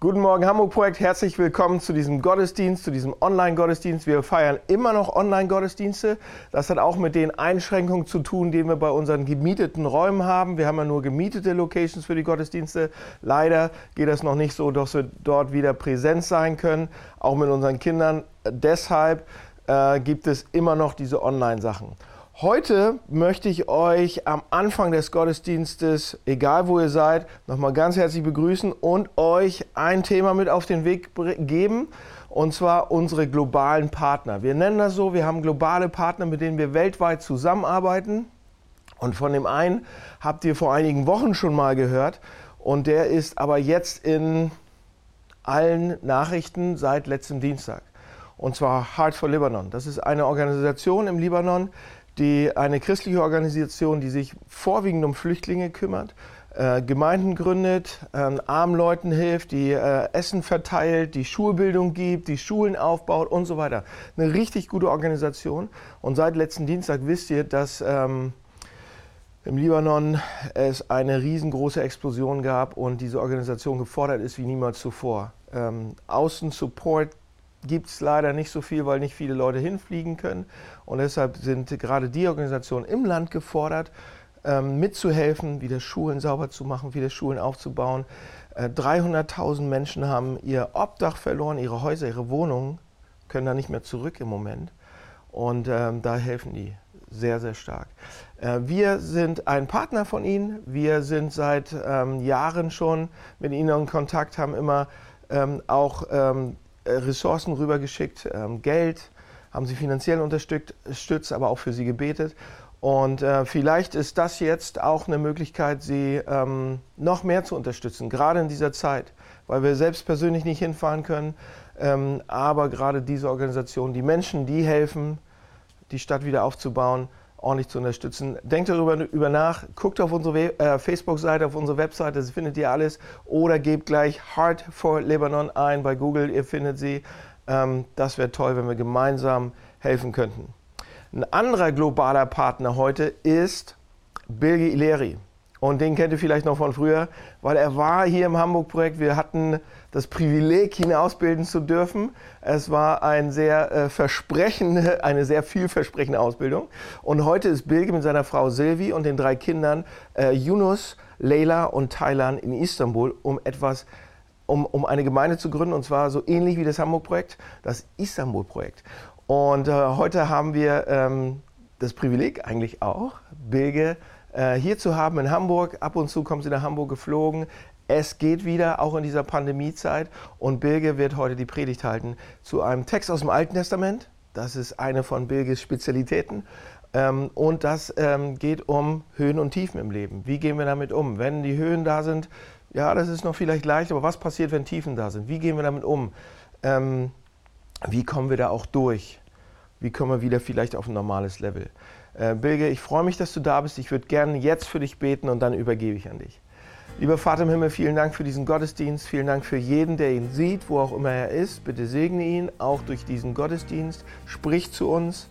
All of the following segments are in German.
Guten Morgen Hamburg-Projekt, herzlich willkommen zu diesem Gottesdienst, zu diesem Online-Gottesdienst. Wir feiern immer noch Online-Gottesdienste. Das hat auch mit den Einschränkungen zu tun, die wir bei unseren gemieteten Räumen haben. Wir haben ja nur gemietete Locations für die Gottesdienste. Leider geht das noch nicht so, dass wir dort wieder präsent sein können, auch mit unseren Kindern. Deshalb äh, gibt es immer noch diese Online-Sachen. Heute möchte ich euch am Anfang des Gottesdienstes, egal wo ihr seid, nochmal ganz herzlich begrüßen und euch ein Thema mit auf den Weg geben, und zwar unsere globalen Partner. Wir nennen das so, wir haben globale Partner, mit denen wir weltweit zusammenarbeiten. Und von dem einen habt ihr vor einigen Wochen schon mal gehört und der ist aber jetzt in allen Nachrichten seit letztem Dienstag. Und zwar Heart for Lebanon. Das ist eine Organisation im Libanon, die eine christliche Organisation, die sich vorwiegend um Flüchtlinge kümmert, äh, Gemeinden gründet, äh, armen Leuten hilft, die äh, Essen verteilt, die Schulbildung gibt, die Schulen aufbaut und so weiter. Eine richtig gute Organisation. Und seit letzten Dienstag wisst ihr, dass ähm, im Libanon es eine riesengroße Explosion gab und diese Organisation gefordert ist wie niemals zuvor. Ähm, Außensupport gibt es leider nicht so viel, weil nicht viele Leute hinfliegen können. Und deshalb sind gerade die Organisationen im Land gefordert, ähm, mitzuhelfen, wieder Schulen sauber zu machen, wieder Schulen aufzubauen. 300.000 äh, Menschen haben ihr Obdach verloren, ihre Häuser, ihre Wohnungen, können da nicht mehr zurück im Moment. Und ähm, da helfen die sehr, sehr stark. Äh, wir sind ein Partner von ihnen. Wir sind seit ähm, Jahren schon mit ihnen in Kontakt, haben immer ähm, auch ähm, äh, Ressourcen rübergeschickt, ähm, Geld, haben sie finanziell unterstützt, aber auch für sie gebetet. Und äh, vielleicht ist das jetzt auch eine Möglichkeit, sie ähm, noch mehr zu unterstützen, gerade in dieser Zeit, weil wir selbst persönlich nicht hinfahren können. Ähm, aber gerade diese Organisation, die Menschen, die helfen, die Stadt wieder aufzubauen, ordentlich zu unterstützen. Denkt darüber über nach, guckt auf unsere äh, Facebook-Seite, auf unsere Webseite, das findet ihr alles. Oder gebt gleich Heart for Lebanon ein bei Google, ihr findet sie. Ähm, das wäre toll, wenn wir gemeinsam helfen könnten. Ein anderer globaler Partner heute ist Bilge Ileri. Und den kennt ihr vielleicht noch von früher, weil er war hier im Hamburg-Projekt. Wir hatten das Privileg, ihn ausbilden zu dürfen. Es war ein sehr äh, versprechende, eine sehr vielversprechende Ausbildung. Und heute ist Bilge mit seiner Frau Silvi und den drei Kindern äh, Yunus, Leila und Thailand in Istanbul, um etwas um, um eine Gemeinde zu gründen, und zwar so ähnlich wie das Hamburg-Projekt, das Istanbul-Projekt. Und äh, heute haben wir ähm, das Privileg eigentlich auch, Bilge äh, hier zu haben in Hamburg. Ab und zu kommen sie nach Hamburg geflogen. Es geht wieder, auch in dieser Pandemiezeit. Und Bilge wird heute die Predigt halten zu einem Text aus dem Alten Testament. Das ist eine von Bilges Spezialitäten. Ähm, und das ähm, geht um Höhen und Tiefen im Leben. Wie gehen wir damit um? Wenn die Höhen da sind, ja, das ist noch vielleicht leicht, aber was passiert, wenn Tiefen da sind? Wie gehen wir damit um? Ähm, wie kommen wir da auch durch? Wie kommen wir wieder vielleicht auf ein normales Level? Äh, Bilge, ich freue mich, dass du da bist. Ich würde gerne jetzt für dich beten und dann übergebe ich an dich. Lieber Vater im Himmel, vielen Dank für diesen Gottesdienst. Vielen Dank für jeden, der ihn sieht, wo auch immer er ist. Bitte segne ihn auch durch diesen Gottesdienst. Sprich zu uns,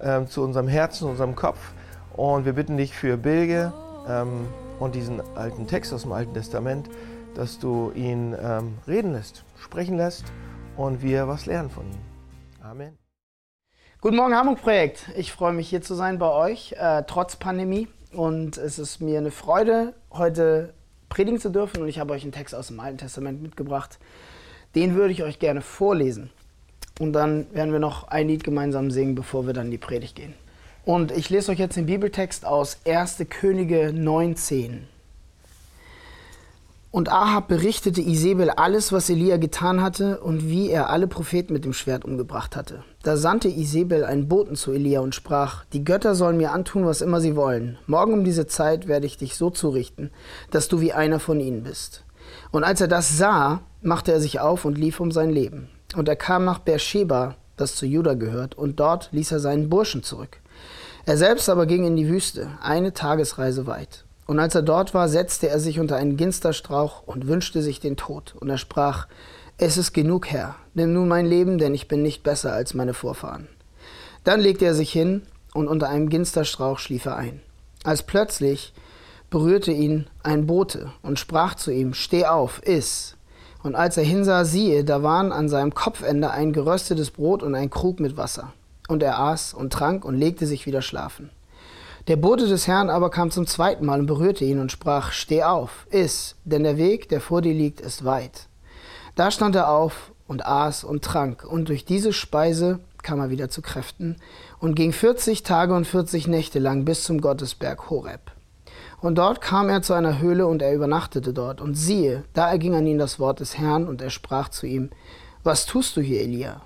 ähm, zu unserem Herzen, unserem Kopf. Und wir bitten dich für Bilge ähm, und diesen alten Text aus dem Alten Testament, dass du ihn ähm, reden lässt, sprechen lässt und wir was lernen von ihm. Amen. Guten Morgen, Hamburg-Projekt. Ich freue mich hier zu sein bei euch, äh, trotz Pandemie. Und es ist mir eine Freude, heute predigen zu dürfen. Und ich habe euch einen Text aus dem Alten Testament mitgebracht. Den würde ich euch gerne vorlesen. Und dann werden wir noch ein Lied gemeinsam singen, bevor wir dann in die Predigt gehen. Und ich lese euch jetzt den Bibeltext aus 1. Könige 19. Und Ahab berichtete Isabel alles, was Elia getan hatte und wie er alle Propheten mit dem Schwert umgebracht hatte. Da sandte Isabel einen Boten zu Elia und sprach: Die Götter sollen mir antun, was immer sie wollen. Morgen um diese Zeit werde ich dich so zurichten, dass du wie einer von ihnen bist. Und als er das sah, machte er sich auf und lief um sein Leben. Und er kam nach Beersheba, das zu Juda gehört, und dort ließ er seinen Burschen zurück. Er selbst aber ging in die Wüste, eine Tagesreise weit. Und als er dort war, setzte er sich unter einen Ginsterstrauch und wünschte sich den Tod. Und er sprach, es ist genug, Herr, nimm nun mein Leben, denn ich bin nicht besser als meine Vorfahren. Dann legte er sich hin und unter einem Ginsterstrauch schlief er ein. Als plötzlich berührte ihn ein Bote und sprach zu ihm, Steh auf, iss. Und als er hinsah, siehe, da waren an seinem Kopfende ein geröstetes Brot und ein Krug mit Wasser. Und er aß und trank und legte sich wieder schlafen. Der Bote des Herrn aber kam zum zweiten Mal und berührte ihn und sprach, Steh auf, iss, denn der Weg, der vor dir liegt, ist weit. Da stand er auf und aß und trank, und durch diese Speise kam er wieder zu Kräften und ging 40 Tage und 40 Nächte lang bis zum Gottesberg Horeb. Und dort kam er zu einer Höhle und er übernachtete dort. Und siehe, da erging an ihn das Wort des Herrn und er sprach zu ihm, Was tust du hier, Elia?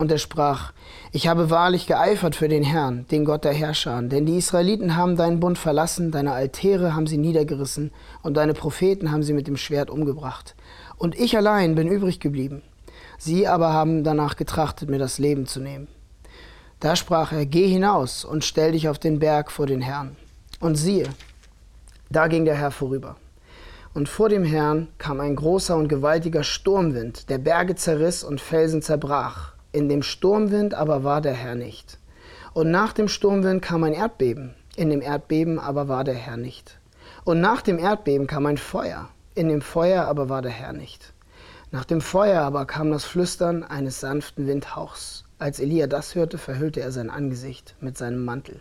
Und er sprach, Ich habe wahrlich geeifert für den Herrn, den Gott der Herrscher, denn die Israeliten haben deinen Bund verlassen, deine Altäre haben sie niedergerissen und deine Propheten haben sie mit dem Schwert umgebracht. Und ich allein bin übrig geblieben. Sie aber haben danach getrachtet, mir das Leben zu nehmen. Da sprach er, Geh hinaus und stell dich auf den Berg vor den Herrn. Und siehe, da ging der Herr vorüber. Und vor dem Herrn kam ein großer und gewaltiger Sturmwind, der Berge zerriss und Felsen zerbrach. In dem Sturmwind aber war der Herr nicht. Und nach dem Sturmwind kam ein Erdbeben, in dem Erdbeben aber war der Herr nicht. Und nach dem Erdbeben kam ein Feuer, in dem Feuer aber war der Herr nicht. Nach dem Feuer aber kam das Flüstern eines sanften Windhauchs. Als Elia das hörte, verhüllte er sein Angesicht mit seinem Mantel.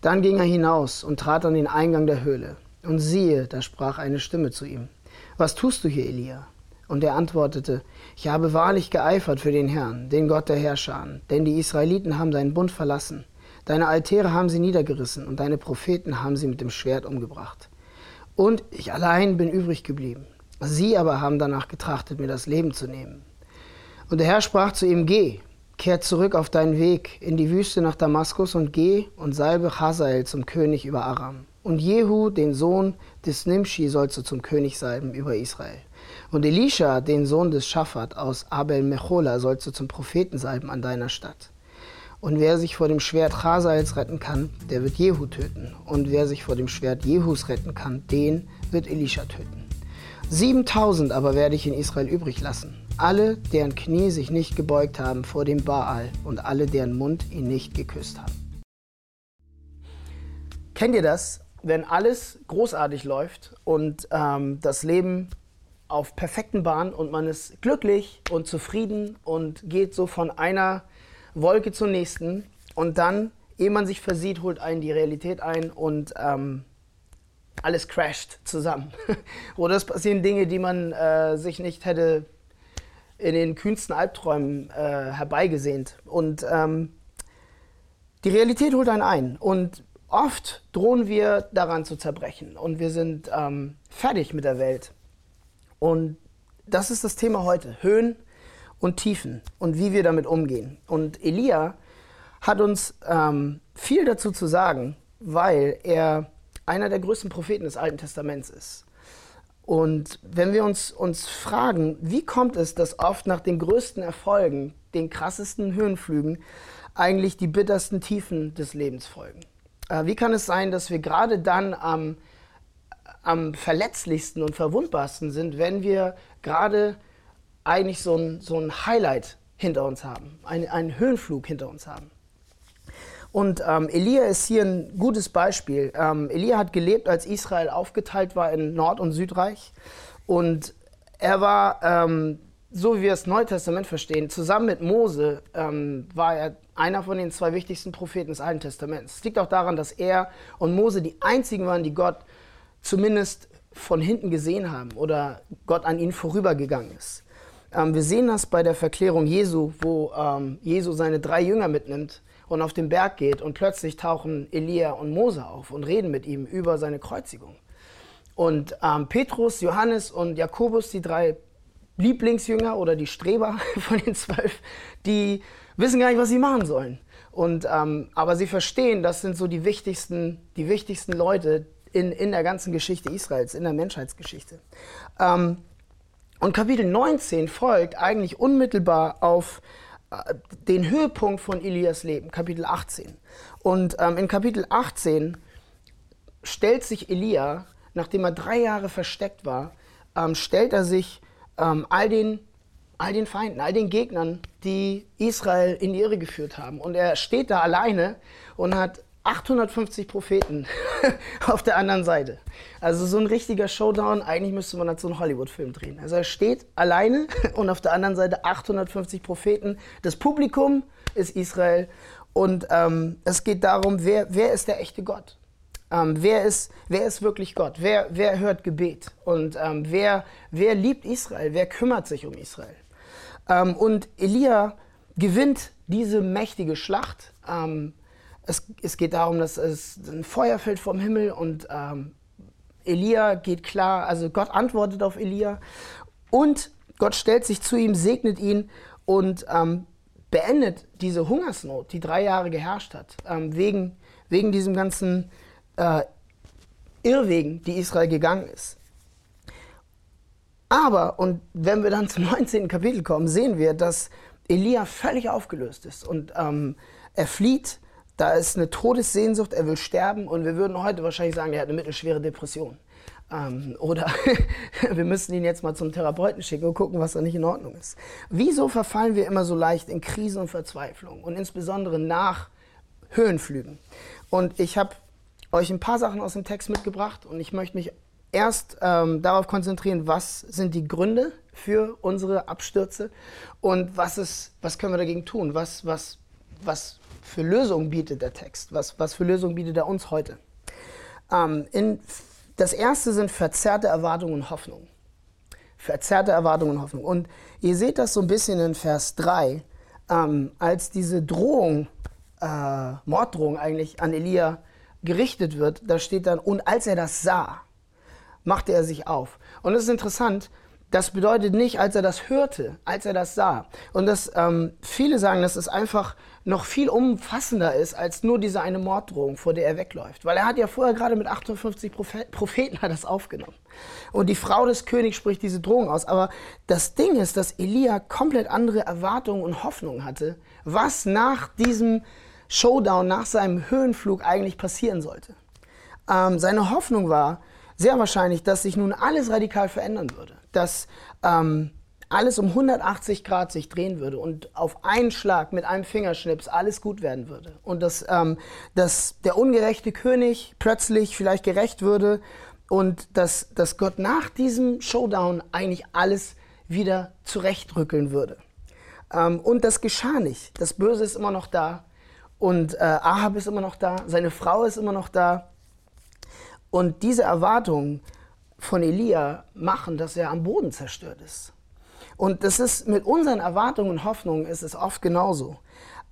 Dann ging er hinaus und trat an den Eingang der Höhle. Und siehe, da sprach eine Stimme zu ihm, Was tust du hier, Elia? Und er antwortete, Ich habe wahrlich geeifert für den Herrn, den Gott der Herrscher, denn die Israeliten haben deinen Bund verlassen. Deine Altäre haben sie niedergerissen und deine Propheten haben sie mit dem Schwert umgebracht. Und ich allein bin übrig geblieben. Sie aber haben danach getrachtet, mir das Leben zu nehmen. Und der Herr sprach zu ihm, Geh, kehr zurück auf deinen Weg in die Wüste nach Damaskus und geh und salbe Hazael zum König über Aram. Und Jehu, den Sohn des Nimshi, sollst du zum König salben über Israel. Und Elisha, den Sohn des Schafat aus Abel Mechola, sollst du zum Propheten salben an deiner Stadt. Und wer sich vor dem Schwert Chasaels retten kann, der wird Jehu töten. Und wer sich vor dem Schwert Jehus retten kann, den wird Elisha töten. 7000 aber werde ich in Israel übrig lassen. Alle, deren Knie sich nicht gebeugt haben vor dem Baal und alle, deren Mund ihn nicht geküsst haben. Kennt ihr das? wenn alles großartig läuft und ähm, das Leben auf perfekten Bahnen und man ist glücklich und zufrieden und geht so von einer Wolke zur nächsten und dann, ehe man sich versieht, holt einen die Realität ein und ähm, alles crasht zusammen. Oder es passieren Dinge, die man äh, sich nicht hätte in den kühnsten Albträumen äh, herbeigesehnt. Und ähm, die Realität holt einen ein. Und Oft drohen wir daran zu zerbrechen und wir sind ähm, fertig mit der Welt. Und das ist das Thema heute, Höhen und Tiefen und wie wir damit umgehen. Und Elia hat uns ähm, viel dazu zu sagen, weil er einer der größten Propheten des Alten Testaments ist. Und wenn wir uns, uns fragen, wie kommt es, dass oft nach den größten Erfolgen, den krassesten Höhenflügen, eigentlich die bittersten Tiefen des Lebens folgen? Äh, wie kann es sein, dass wir gerade dann am, am verletzlichsten und verwundbarsten sind, wenn wir gerade eigentlich so ein, so ein Highlight hinter uns haben, ein, einen Höhenflug hinter uns haben? Und ähm, Elia ist hier ein gutes Beispiel. Ähm, Elia hat gelebt, als Israel aufgeteilt war in Nord- und Südreich. Und er war, ähm, so wie wir das Neue Testament verstehen, zusammen mit Mose ähm, war er einer von den zwei wichtigsten Propheten des Alten Testaments. Es liegt auch daran, dass er und Mose die einzigen waren, die Gott zumindest von hinten gesehen haben oder Gott an ihnen vorübergegangen ist. Ähm, wir sehen das bei der Verklärung Jesu, wo ähm, Jesu seine drei Jünger mitnimmt und auf den Berg geht und plötzlich tauchen Elia und Mose auf und reden mit ihm über seine Kreuzigung. Und ähm, Petrus, Johannes und Jakobus, die drei Lieblingsjünger oder die Streber von den zwölf, die wissen gar nicht, was sie machen sollen. Und, ähm, aber sie verstehen, das sind so die wichtigsten, die wichtigsten Leute in, in der ganzen Geschichte Israels, in der Menschheitsgeschichte. Ähm, und Kapitel 19 folgt eigentlich unmittelbar auf äh, den Höhepunkt von Elias Leben, Kapitel 18. Und ähm, in Kapitel 18 stellt sich Elia, nachdem er drei Jahre versteckt war, ähm, stellt er sich ähm, all den all den Feinden, all den Gegnern, die Israel in die Irre geführt haben. Und er steht da alleine und hat 850 Propheten auf der anderen Seite. Also so ein richtiger Showdown, eigentlich müsste man dazu einen Hollywood-Film drehen. Also er steht alleine und auf der anderen Seite 850 Propheten. Das Publikum ist Israel und ähm, es geht darum, wer, wer ist der echte Gott? Ähm, wer, ist, wer ist wirklich Gott? Wer, wer hört Gebet? Und ähm, wer, wer liebt Israel? Wer kümmert sich um Israel? Ähm, und Elia gewinnt diese mächtige Schlacht. Es, es, geht darum, dass es ein Feuer fällt vom Himmel und ähm, Elia geht klar, also Gott antwortet auf Elia und Gott stellt sich zu ihm, segnet ihn und ähm, beendet diese Hungersnot, die drei Jahre geherrscht hat, ähm, wegen, wegen diesem ganzen äh, Irrwegen, die Israel gegangen ist. Aber, und wenn wir dann zum 19. Kapitel kommen, sehen wir, dass Elia völlig aufgelöst ist und ähm, er flieht. Da ist eine Todessehnsucht, er will sterben und wir würden heute wahrscheinlich sagen, er hat eine mittelschwere Depression. Ähm, oder wir müssen ihn jetzt mal zum Therapeuten schicken und gucken, was da nicht in Ordnung ist. Wieso verfallen wir immer so leicht in Krisen und Verzweiflung und insbesondere nach Höhenflügen? Und ich habe euch ein paar Sachen aus dem Text mitgebracht und ich möchte mich erst ähm, darauf konzentrieren, was sind die Gründe für unsere Abstürze und was, ist, was können wir dagegen tun, was, was, was für Lösungen bietet der Text, was, was für Lösungen bietet er uns heute. Ähm, in, das erste sind verzerrte Erwartungen und Hoffnungen. Verzerrte Erwartungen und Hoffnung. Und ihr seht das so ein bisschen in Vers 3, ähm, als diese Drohung, äh, Morddrohung eigentlich an Elia gerichtet wird, da steht dann, und als er das sah, machte er sich auf. Und es ist interessant, das bedeutet nicht, als er das hörte, als er das sah. Und das, ähm, viele sagen, dass es einfach noch viel umfassender ist als nur diese eine Morddrohung, vor der er wegläuft. Weil er hat ja vorher gerade mit 58 Propheten hat das aufgenommen. Und die Frau des Königs spricht diese Drohung aus. Aber das Ding ist, dass Elia komplett andere Erwartungen und Hoffnungen hatte, was nach diesem Showdown, nach seinem Höhenflug eigentlich passieren sollte. Ähm, seine Hoffnung war sehr wahrscheinlich, dass sich nun alles radikal verändern würde. Dass ähm, alles um 180 Grad sich drehen würde und auf einen Schlag mit einem Fingerschnips alles gut werden würde. Und dass, ähm, dass der ungerechte König plötzlich vielleicht gerecht würde und dass, dass Gott nach diesem Showdown eigentlich alles wieder zurechtrückeln würde. Ähm, und das geschah nicht. Das Böse ist immer noch da. Und äh, Ahab ist immer noch da, seine Frau ist immer noch da. Und diese Erwartungen von Elia machen, dass er am Boden zerstört ist. Und das ist mit unseren Erwartungen und Hoffnungen ist es oft genauso.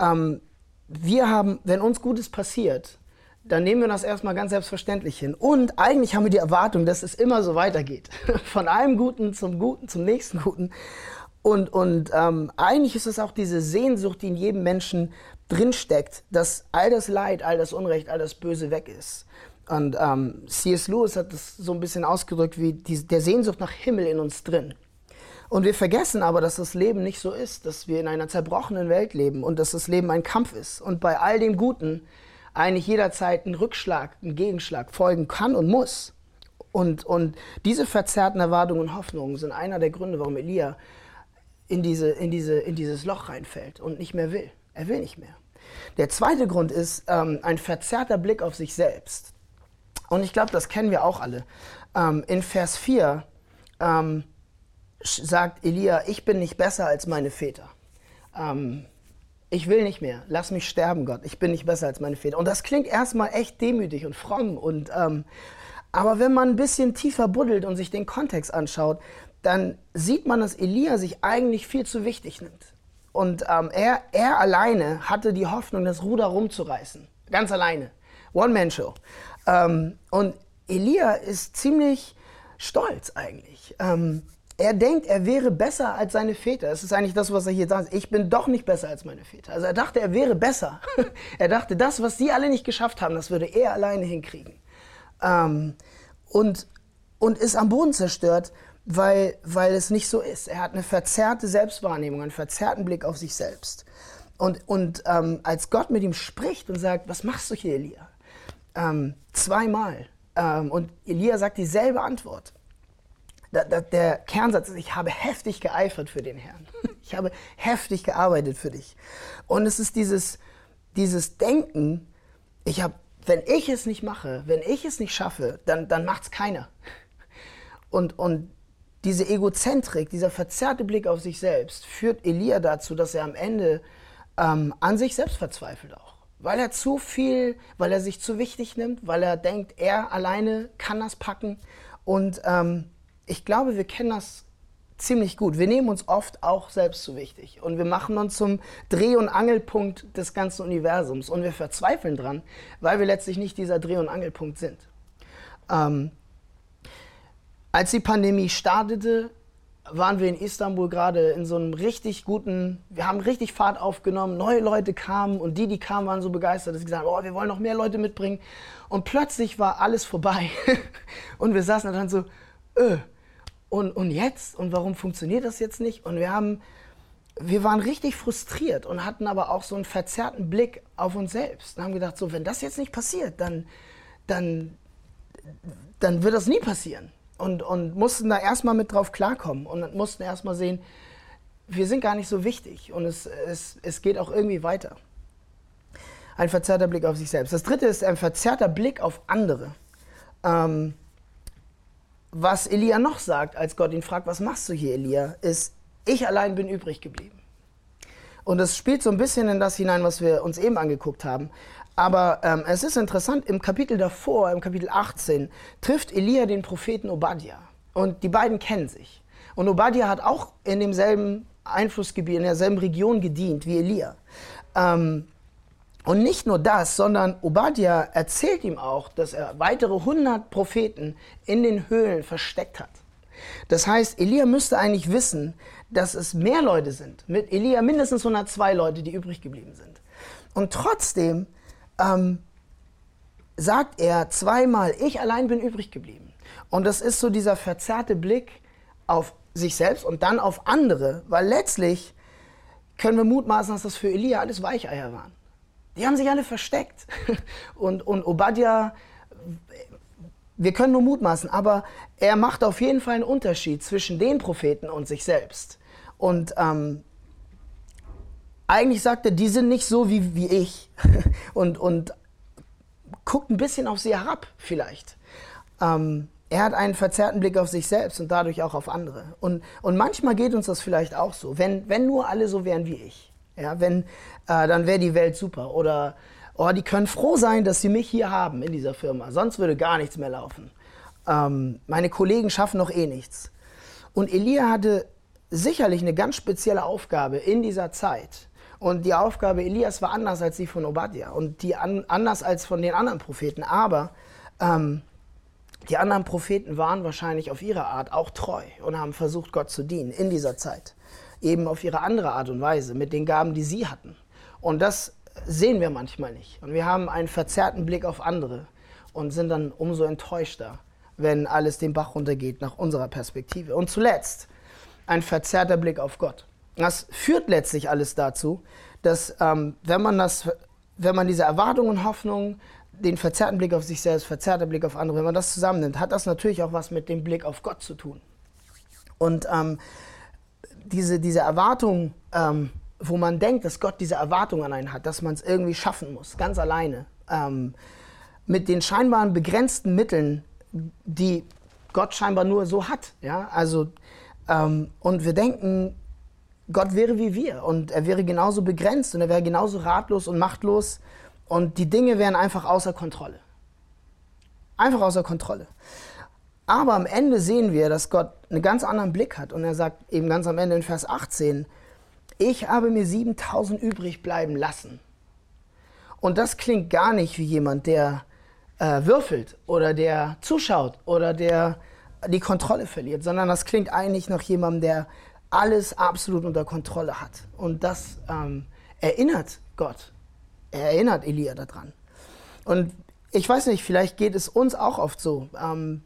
Ähm, wir haben, wenn uns Gutes passiert, dann nehmen wir das erstmal ganz selbstverständlich hin. Und eigentlich haben wir die Erwartung, dass es immer so weitergeht. Von einem Guten zum Guten, zum nächsten Guten. Und, und ähm, eigentlich ist es auch diese Sehnsucht, die in jedem Menschen drinsteckt, dass all das Leid, all das Unrecht, all das Böse weg ist. Und ähm, C.S. Lewis hat das so ein bisschen ausgedrückt wie die, der Sehnsucht nach Himmel in uns drin. Und wir vergessen aber, dass das Leben nicht so ist, dass wir in einer zerbrochenen Welt leben und dass das Leben ein Kampf ist. Und bei all dem Guten eigentlich jederzeit ein Rückschlag, ein Gegenschlag folgen kann und muss. Und, und diese verzerrten Erwartungen und Hoffnungen sind einer der Gründe, warum Elia in, diese, in, diese, in dieses Loch reinfällt und nicht mehr will. Er will nicht mehr. Der zweite Grund ist ähm, ein verzerrter Blick auf sich selbst. Und ich glaube, das kennen wir auch alle. Ähm, in Vers 4 ähm, sagt Elia, ich bin nicht besser als meine Väter. Ähm, ich will nicht mehr, lass mich sterben, Gott, ich bin nicht besser als meine Väter. Und das klingt erstmal echt demütig und fromm. Und, ähm, aber wenn man ein bisschen tiefer buddelt und sich den Kontext anschaut, dann sieht man, dass Elia sich eigentlich viel zu wichtig nimmt. Und ähm, er, er alleine hatte die Hoffnung, das Ruder rumzureißen. Ganz alleine. One-Man-Show. Ähm, und Elia ist ziemlich stolz eigentlich. Ähm, er denkt, er wäre besser als seine Väter. Das ist eigentlich das, was er hier sagt. Ich bin doch nicht besser als meine Väter. Also er dachte, er wäre besser. er dachte, das, was sie alle nicht geschafft haben, das würde er alleine hinkriegen. Ähm, und, und ist am Boden zerstört, weil, weil es nicht so ist. Er hat eine verzerrte Selbstwahrnehmung, einen verzerrten Blick auf sich selbst. Und, und ähm, als Gott mit ihm spricht und sagt, was machst du hier, Elia? Ähm, zweimal. Ähm, und Elia sagt dieselbe Antwort. Da, da, der Kernsatz ist, ich habe heftig geeifert für den Herrn. Ich habe heftig gearbeitet für dich. Und es ist dieses, dieses Denken, ich habe wenn ich es nicht mache, wenn ich es nicht schaffe, dann, dann macht es keiner. Und, und diese Egozentrik, dieser verzerrte Blick auf sich selbst, führt Elia dazu, dass er am Ende ähm, an sich selbst verzweifelt auch. Weil er zu viel, weil er sich zu wichtig nimmt, weil er denkt, er alleine kann das packen. Und ähm, ich glaube, wir kennen das ziemlich gut. Wir nehmen uns oft auch selbst zu wichtig und wir machen uns zum Dreh- und Angelpunkt des ganzen Universums und wir verzweifeln dran, weil wir letztlich nicht dieser Dreh- und Angelpunkt sind. Ähm, als die Pandemie startete, waren wir in Istanbul gerade in so einem richtig guten, wir haben richtig Fahrt aufgenommen, neue Leute kamen und die, die kamen, waren so begeistert, dass sie gesagt haben, oh, wir wollen noch mehr Leute mitbringen. Und plötzlich war alles vorbei. und wir saßen dann so, öh, und, und jetzt? Und warum funktioniert das jetzt nicht? Und wir haben, wir waren richtig frustriert und hatten aber auch so einen verzerrten Blick auf uns selbst. Und haben gedacht, so, wenn das jetzt nicht passiert, dann, dann, dann wird das nie passieren und, und mussten da erstmal mit drauf klarkommen und mussten erstmal sehen, wir sind gar nicht so wichtig und es, es, es geht auch irgendwie weiter. Ein verzerrter Blick auf sich selbst. Das dritte ist ein verzerrter Blick auf andere. Ähm, was Elia noch sagt, als Gott ihn fragt, was machst du hier, Elia, ist, ich allein bin übrig geblieben. Und das spielt so ein bisschen in das hinein, was wir uns eben angeguckt haben. Aber ähm, es ist interessant, im Kapitel davor, im Kapitel 18, trifft Elia den Propheten Obadiah. Und die beiden kennen sich. Und Obadiah hat auch in demselben Einflussgebiet, in derselben Region gedient wie Elia. Ähm, und nicht nur das, sondern Obadiah erzählt ihm auch, dass er weitere 100 Propheten in den Höhlen versteckt hat. Das heißt, Elia müsste eigentlich wissen, dass es mehr Leute sind. Mit Elia mindestens 102 Leute, die übrig geblieben sind. Und trotzdem ähm, sagt er zweimal, ich allein bin übrig geblieben. Und das ist so dieser verzerrte Blick auf sich selbst und dann auf andere, weil letztlich können wir mutmaßen, dass das für Elia alles Weicheier waren. Die haben sich alle versteckt. Und, und Obadiah, wir können nur mutmaßen, aber er macht auf jeden Fall einen Unterschied zwischen den Propheten und sich selbst. Und ähm, eigentlich sagt er, die sind nicht so wie, wie ich und, und guckt ein bisschen auf sie herab vielleicht. Ähm, er hat einen verzerrten Blick auf sich selbst und dadurch auch auf andere. Und, und manchmal geht uns das vielleicht auch so, wenn, wenn nur alle so wären wie ich. Ja, wenn, äh, dann wäre die Welt super. Oder oh, die können froh sein, dass sie mich hier haben in dieser Firma. Sonst würde gar nichts mehr laufen. Ähm, meine Kollegen schaffen noch eh nichts. Und Elia hatte sicherlich eine ganz spezielle Aufgabe in dieser Zeit. Und die Aufgabe Elias war anders als die von Obadiah und die an, anders als von den anderen Propheten. Aber ähm, die anderen Propheten waren wahrscheinlich auf ihre Art auch treu und haben versucht, Gott zu dienen in dieser Zeit. Eben auf ihre andere Art und Weise, mit den Gaben, die sie hatten. Und das sehen wir manchmal nicht. Und wir haben einen verzerrten Blick auf andere und sind dann umso enttäuschter, wenn alles den Bach runtergeht nach unserer Perspektive. Und zuletzt ein verzerrter Blick auf Gott. Das führt letztlich alles dazu, dass ähm, wenn, man das, wenn man diese Erwartungen und Hoffnungen, den verzerrten Blick auf sich selbst, verzerrter Blick auf andere, wenn man das zusammennimmt, hat das natürlich auch was mit dem Blick auf Gott zu tun. Und ähm, diese, diese Erwartung, ähm, wo man denkt, dass Gott diese Erwartung an einen hat, dass man es irgendwie schaffen muss, ganz alleine, ähm, mit den scheinbaren begrenzten Mitteln, die Gott scheinbar nur so hat. Ja? Also, ähm, und wir denken, Gott wäre wie wir und er wäre genauso begrenzt und er wäre genauso ratlos und machtlos und die Dinge wären einfach außer Kontrolle. Einfach außer Kontrolle. Aber am Ende sehen wir, dass Gott einen ganz anderen Blick hat und er sagt eben ganz am Ende in Vers 18, ich habe mir 7000 übrig bleiben lassen. Und das klingt gar nicht wie jemand, der äh, würfelt oder der zuschaut oder der die Kontrolle verliert, sondern das klingt eigentlich nach jemandem, der alles absolut unter Kontrolle hat. Und das ähm, erinnert Gott. Er erinnert Elia daran. Und ich weiß nicht, vielleicht geht es uns auch oft so. Ähm,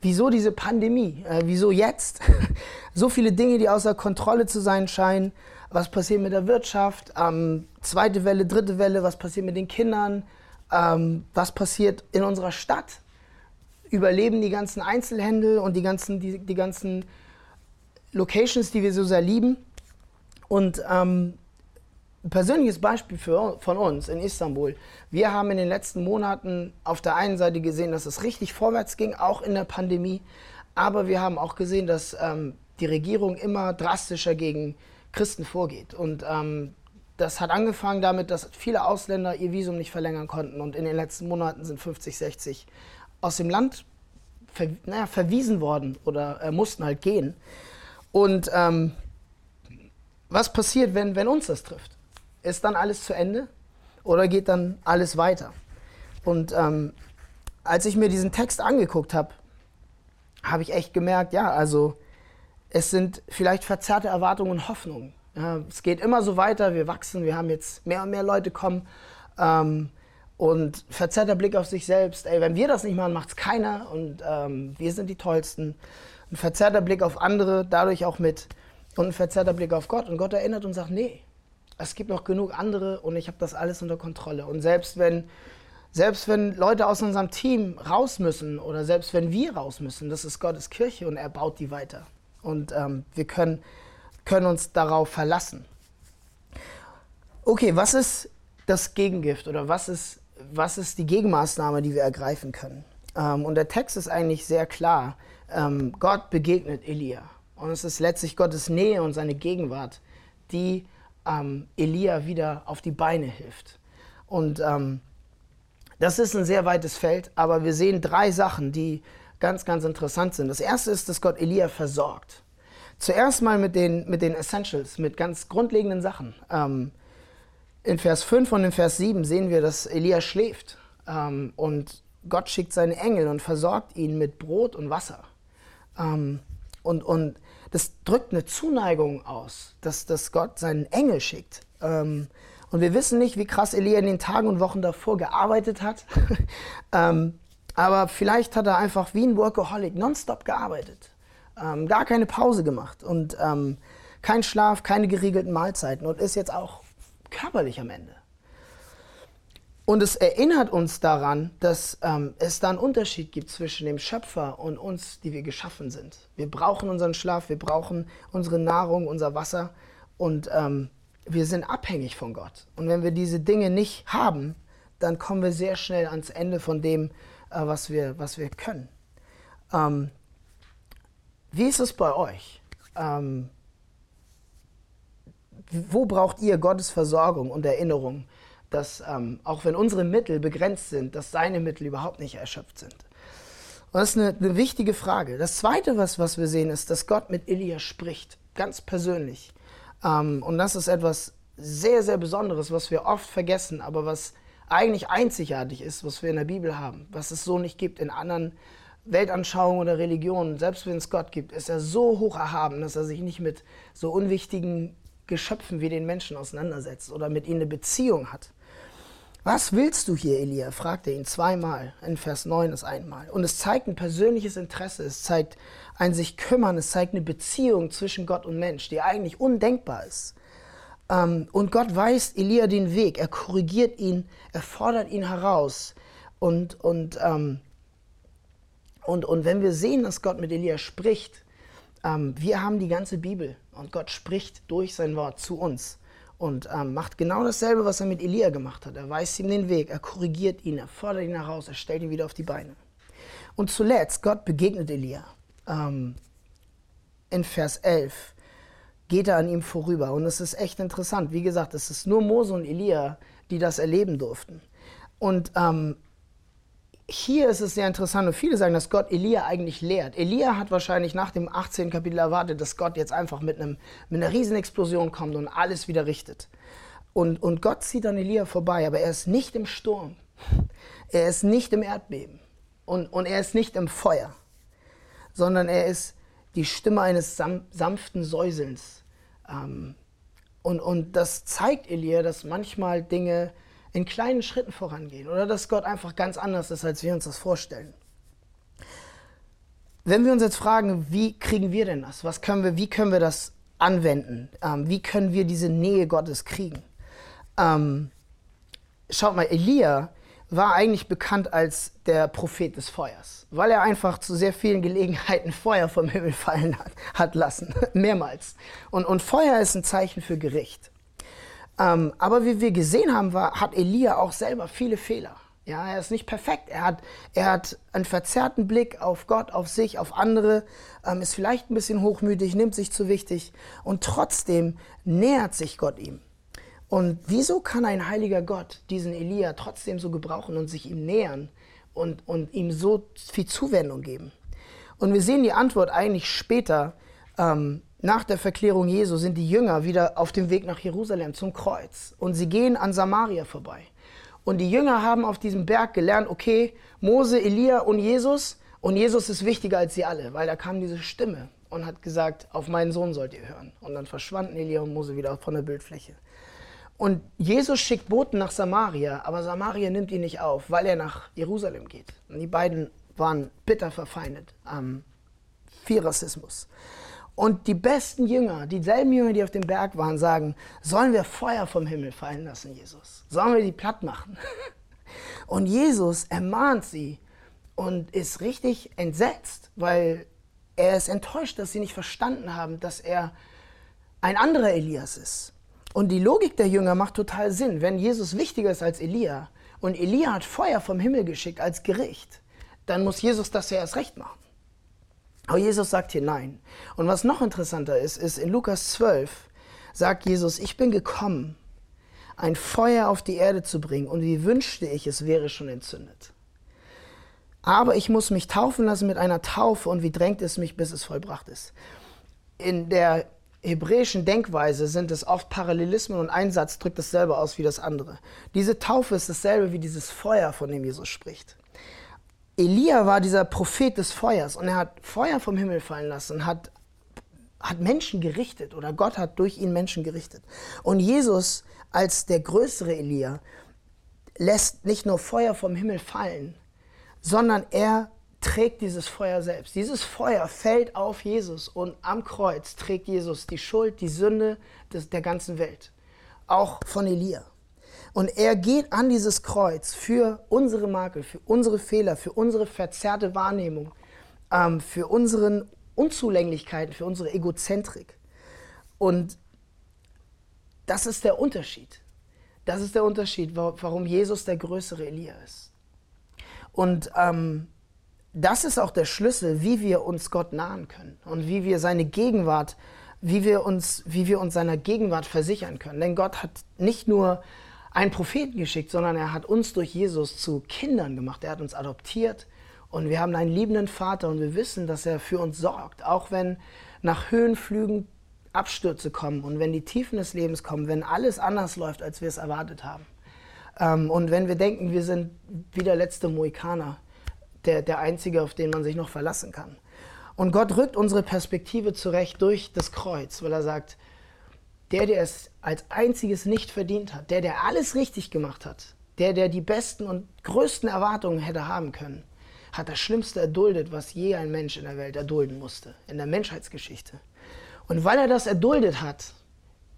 wieso diese Pandemie? Äh, wieso jetzt? so viele Dinge, die außer Kontrolle zu sein scheinen. Was passiert mit der Wirtschaft? Ähm, zweite Welle, dritte Welle, was passiert mit den Kindern? Ähm, was passiert in unserer Stadt? Überleben die ganzen Einzelhändel und die ganzen, die, die ganzen Locations, die wir so sehr lieben. Und ähm, ein persönliches Beispiel für, von uns in Istanbul. Wir haben in den letzten Monaten auf der einen Seite gesehen, dass es richtig vorwärts ging, auch in der Pandemie. Aber wir haben auch gesehen, dass ähm, die Regierung immer drastischer gegen Christen vorgeht. Und ähm, das hat angefangen damit, dass viele Ausländer ihr Visum nicht verlängern konnten. Und in den letzten Monaten sind 50, 60 aus dem Land ver naja, verwiesen worden oder äh, mussten halt gehen. Und ähm, was passiert, wenn, wenn uns das trifft? Ist dann alles zu Ende oder geht dann alles weiter? Und ähm, als ich mir diesen Text angeguckt habe, habe ich echt gemerkt, ja, also es sind vielleicht verzerrte Erwartungen und Hoffnungen. Ja, es geht immer so weiter, wir wachsen, wir haben jetzt mehr und mehr Leute kommen ähm, und verzerrter Blick auf sich selbst. Ey, wenn wir das nicht machen, macht es keiner und ähm, wir sind die Tollsten. Ein verzerrter Blick auf andere, dadurch auch mit und ein verzerrter Blick auf Gott. Und Gott erinnert und sagt, nee, es gibt noch genug andere und ich habe das alles unter Kontrolle. Und selbst wenn, selbst wenn Leute aus unserem Team raus müssen oder selbst wenn wir raus müssen, das ist Gottes Kirche und er baut die weiter. Und ähm, wir können, können uns darauf verlassen. Okay, was ist das Gegengift oder was ist, was ist die Gegenmaßnahme, die wir ergreifen können? Ähm, und der Text ist eigentlich sehr klar. Ähm, Gott begegnet Elia. Und es ist letztlich Gottes Nähe und seine Gegenwart, die ähm, Elia wieder auf die Beine hilft. Und ähm, das ist ein sehr weites Feld, aber wir sehen drei Sachen, die ganz, ganz interessant sind. Das erste ist, dass Gott Elia versorgt. Zuerst mal mit den, mit den Essentials, mit ganz grundlegenden Sachen. Ähm, in Vers 5 und in Vers 7 sehen wir, dass Elia schläft. Ähm, und Gott schickt seine Engel und versorgt ihn mit Brot und Wasser. Ähm, und, und das drückt eine Zuneigung aus, dass, dass Gott seinen Engel schickt. Ähm, und wir wissen nicht, wie krass Elia in den Tagen und Wochen davor gearbeitet hat. ähm, aber vielleicht hat er einfach wie ein Workaholic nonstop gearbeitet. Ähm, gar keine Pause gemacht und ähm, kein Schlaf, keine geregelten Mahlzeiten und ist jetzt auch körperlich am Ende. Und es erinnert uns daran, dass ähm, es da einen Unterschied gibt zwischen dem Schöpfer und uns, die wir geschaffen sind. Wir brauchen unseren Schlaf, wir brauchen unsere Nahrung, unser Wasser und ähm, wir sind abhängig von Gott. Und wenn wir diese Dinge nicht haben, dann kommen wir sehr schnell ans Ende von dem, äh, was, wir, was wir können. Ähm, wie ist es bei euch? Ähm, wo braucht ihr Gottes Versorgung und Erinnerung? Dass ähm, auch wenn unsere Mittel begrenzt sind, dass seine Mittel überhaupt nicht erschöpft sind. Und das ist eine, eine wichtige Frage. Das Zweite, was, was wir sehen, ist, dass Gott mit Elia spricht, ganz persönlich. Ähm, und das ist etwas sehr, sehr Besonderes, was wir oft vergessen, aber was eigentlich einzigartig ist, was wir in der Bibel haben, was es so nicht gibt in anderen Weltanschauungen oder Religionen. Selbst wenn es Gott gibt, ist er so hoch erhaben, dass er sich nicht mit so unwichtigen Geschöpfen wie den Menschen auseinandersetzt oder mit ihnen eine Beziehung hat. Was willst du hier, Elia? fragt er ihn zweimal. In Vers 9 ist einmal. Und es zeigt ein persönliches Interesse, es zeigt ein sich kümmern, es zeigt eine Beziehung zwischen Gott und Mensch, die eigentlich undenkbar ist. Ähm, und Gott weist Elia den Weg, er korrigiert ihn, er fordert ihn heraus. Und, und, ähm, und, und wenn wir sehen, dass Gott mit Elia spricht, ähm, wir haben die ganze Bibel und Gott spricht durch sein Wort zu uns und ähm, macht genau dasselbe, was er mit Elia gemacht hat. Er weist ihm den Weg, er korrigiert ihn, er fordert ihn heraus, er stellt ihn wieder auf die Beine. Und zuletzt, Gott begegnet Elia. Ähm, in Vers 11 geht er an ihm vorüber. Und es ist echt interessant. Wie gesagt, es ist nur Mose und Elia, die das erleben durften. Und ähm, hier ist es sehr interessant und viele sagen, dass Gott Elia eigentlich lehrt. Elia hat wahrscheinlich nach dem 18. Kapitel erwartet, dass Gott jetzt einfach mit, einem, mit einer Riesenexplosion kommt und alles wieder richtet. Und, und Gott zieht an Elia vorbei, aber er ist nicht im Sturm. Er ist nicht im Erdbeben. Und, und er ist nicht im Feuer. Sondern er ist die Stimme eines sanften Säuselns. Ähm, und, und das zeigt Elia, dass manchmal Dinge in kleinen Schritten vorangehen oder dass Gott einfach ganz anders ist, als wir uns das vorstellen. Wenn wir uns jetzt fragen, wie kriegen wir denn das? Was können wir, wie können wir das anwenden? Ähm, wie können wir diese Nähe Gottes kriegen? Ähm, schaut mal, Elia war eigentlich bekannt als der Prophet des Feuers, weil er einfach zu sehr vielen Gelegenheiten Feuer vom Himmel fallen hat, hat lassen, mehrmals. Und, und Feuer ist ein Zeichen für Gericht. Ähm, aber wie wir gesehen haben, war, hat Elia auch selber viele Fehler. Ja, er ist nicht perfekt. Er hat, er hat einen verzerrten Blick auf Gott, auf sich, auf andere, ähm, ist vielleicht ein bisschen hochmütig, nimmt sich zu wichtig und trotzdem nähert sich Gott ihm. Und wieso kann ein heiliger Gott diesen Elia trotzdem so gebrauchen und sich ihm nähern und, und ihm so viel Zuwendung geben? Und wir sehen die Antwort eigentlich später. Ähm, nach der Verklärung Jesu sind die Jünger wieder auf dem Weg nach Jerusalem zum Kreuz und sie gehen an Samaria vorbei. Und die Jünger haben auf diesem Berg gelernt, okay, Mose, Elia und Jesus. Und Jesus ist wichtiger als sie alle, weil da kam diese Stimme und hat gesagt, auf meinen Sohn sollt ihr hören. Und dann verschwanden Elia und Mose wieder von der Bildfläche. Und Jesus schickt Boten nach Samaria, aber Samaria nimmt ihn nicht auf, weil er nach Jerusalem geht. Und die beiden waren bitter verfeindet am viel Rassismus. Und die besten Jünger, dieselben Jünger, die auf dem Berg waren, sagen, sollen wir Feuer vom Himmel fallen lassen, Jesus? Sollen wir die platt machen? Und Jesus ermahnt sie und ist richtig entsetzt, weil er ist enttäuscht, dass sie nicht verstanden haben, dass er ein anderer Elias ist. Und die Logik der Jünger macht total Sinn. Wenn Jesus wichtiger ist als Elia und Elia hat Feuer vom Himmel geschickt als Gericht, dann muss Jesus das ja erst recht machen. Aber Jesus sagt hier nein. Und was noch interessanter ist, ist in Lukas 12 sagt Jesus, ich bin gekommen, ein Feuer auf die Erde zu bringen und wie wünschte ich, es wäre schon entzündet. Aber ich muss mich taufen lassen mit einer Taufe und wie drängt es mich, bis es vollbracht ist. In der hebräischen Denkweise sind es oft Parallelismen und ein Satz drückt dasselbe aus wie das andere. Diese Taufe ist dasselbe wie dieses Feuer, von dem Jesus spricht. Elia war dieser Prophet des Feuers und er hat Feuer vom Himmel fallen lassen, hat, hat Menschen gerichtet oder Gott hat durch ihn Menschen gerichtet. Und Jesus als der größere Elia lässt nicht nur Feuer vom Himmel fallen, sondern er trägt dieses Feuer selbst. Dieses Feuer fällt auf Jesus und am Kreuz trägt Jesus die Schuld, die Sünde des, der ganzen Welt, auch von Elia. Und er geht an dieses Kreuz für unsere Makel, für unsere Fehler, für unsere verzerrte Wahrnehmung, ähm, für unsere Unzulänglichkeiten, für unsere Egozentrik. Und das ist der Unterschied. Das ist der Unterschied, warum Jesus der größere Elia ist. Und ähm, das ist auch der Schlüssel, wie wir uns Gott nahen können und wie wir seine Gegenwart, wie wir uns, wie wir uns seiner Gegenwart versichern können. Denn Gott hat nicht nur einen Propheten geschickt, sondern er hat uns durch Jesus zu Kindern gemacht. Er hat uns adoptiert und wir haben einen liebenden Vater und wir wissen, dass er für uns sorgt, auch wenn nach Höhenflügen Abstürze kommen und wenn die Tiefen des Lebens kommen, wenn alles anders läuft, als wir es erwartet haben. Ähm, und wenn wir denken, wir sind wie der letzte Mohikaner, der, der Einzige, auf den man sich noch verlassen kann. Und Gott rückt unsere Perspektive zurecht durch das Kreuz, weil er sagt, der, der es als einziges nicht verdient hat, der, der alles richtig gemacht hat, der, der die besten und größten Erwartungen hätte haben können, hat das Schlimmste erduldet, was je ein Mensch in der Welt erdulden musste, in der Menschheitsgeschichte. Und weil er das erduldet hat,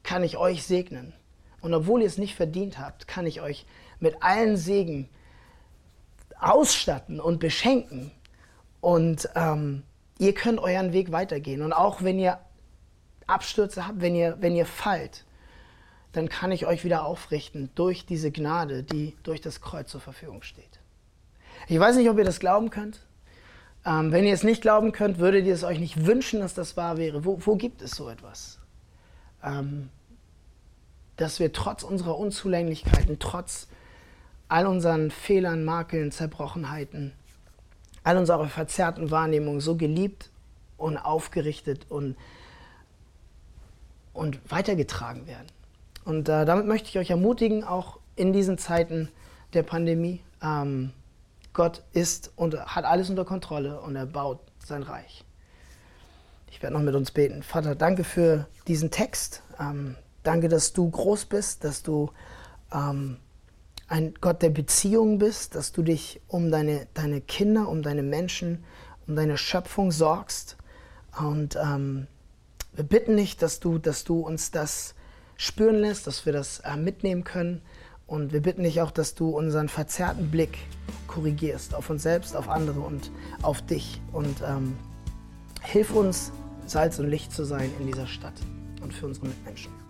kann ich euch segnen. Und obwohl ihr es nicht verdient habt, kann ich euch mit allen Segen ausstatten und beschenken. Und ähm, ihr könnt euren Weg weitergehen. Und auch wenn ihr Abstürze habt, wenn ihr, wenn ihr fallt, dann kann ich euch wieder aufrichten durch diese Gnade, die durch das Kreuz zur Verfügung steht. Ich weiß nicht, ob ihr das glauben könnt. Ähm, wenn ihr es nicht glauben könnt, würdet ihr es euch nicht wünschen, dass das wahr wäre. Wo, wo gibt es so etwas? Ähm, dass wir trotz unserer Unzulänglichkeiten, trotz all unseren Fehlern, Makeln, Zerbrochenheiten, all unserer verzerrten Wahrnehmung so geliebt und aufgerichtet und und weitergetragen werden. Und äh, damit möchte ich euch ermutigen, auch in diesen Zeiten der Pandemie. Ähm, Gott ist und hat alles unter Kontrolle und er baut sein Reich. Ich werde noch mit uns beten. Vater, danke für diesen Text. Ähm, danke, dass du groß bist, dass du ähm, ein Gott der Beziehungen bist, dass du dich um deine, deine Kinder, um deine Menschen, um deine Schöpfung sorgst. Und ähm, wir bitten dich, dass du, dass du uns das spüren lässt, dass wir das äh, mitnehmen können. Und wir bitten dich auch, dass du unseren verzerrten Blick korrigierst auf uns selbst, auf andere und auf dich. Und ähm, hilf uns, Salz und Licht zu sein in dieser Stadt und für unsere Mitmenschen.